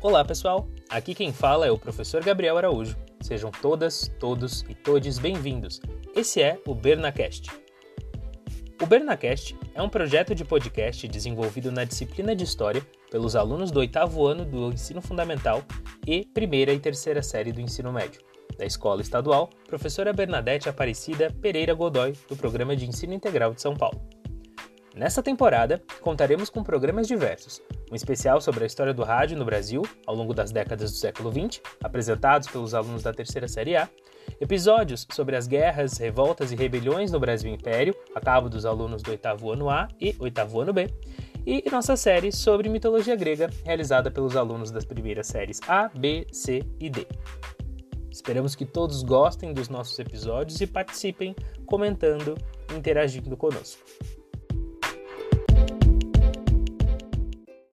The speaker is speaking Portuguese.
Olá, pessoal. Aqui quem fala é o professor Gabriel Araújo. Sejam todas, todos e todes bem-vindos. Esse é o Bernacast. O Bernacast é um projeto de podcast desenvolvido na disciplina de História pelos alunos do oitavo ano do ensino fundamental e primeira e terceira série do ensino médio, da Escola Estadual Professora Bernadette Aparecida Pereira Godoy, do Programa de Ensino Integral de São Paulo. Nessa temporada, contaremos com programas diversos, um especial sobre a história do rádio no Brasil ao longo das décadas do século XX, apresentados pelos alunos da terceira série A, episódios sobre as guerras, revoltas e rebeliões no Brasil Império, a cabo dos alunos do oitavo ano A e oitavo ano B, e nossa série sobre mitologia grega, realizada pelos alunos das primeiras séries A, B, C e D. Esperamos que todos gostem dos nossos episódios e participem comentando interagindo conosco.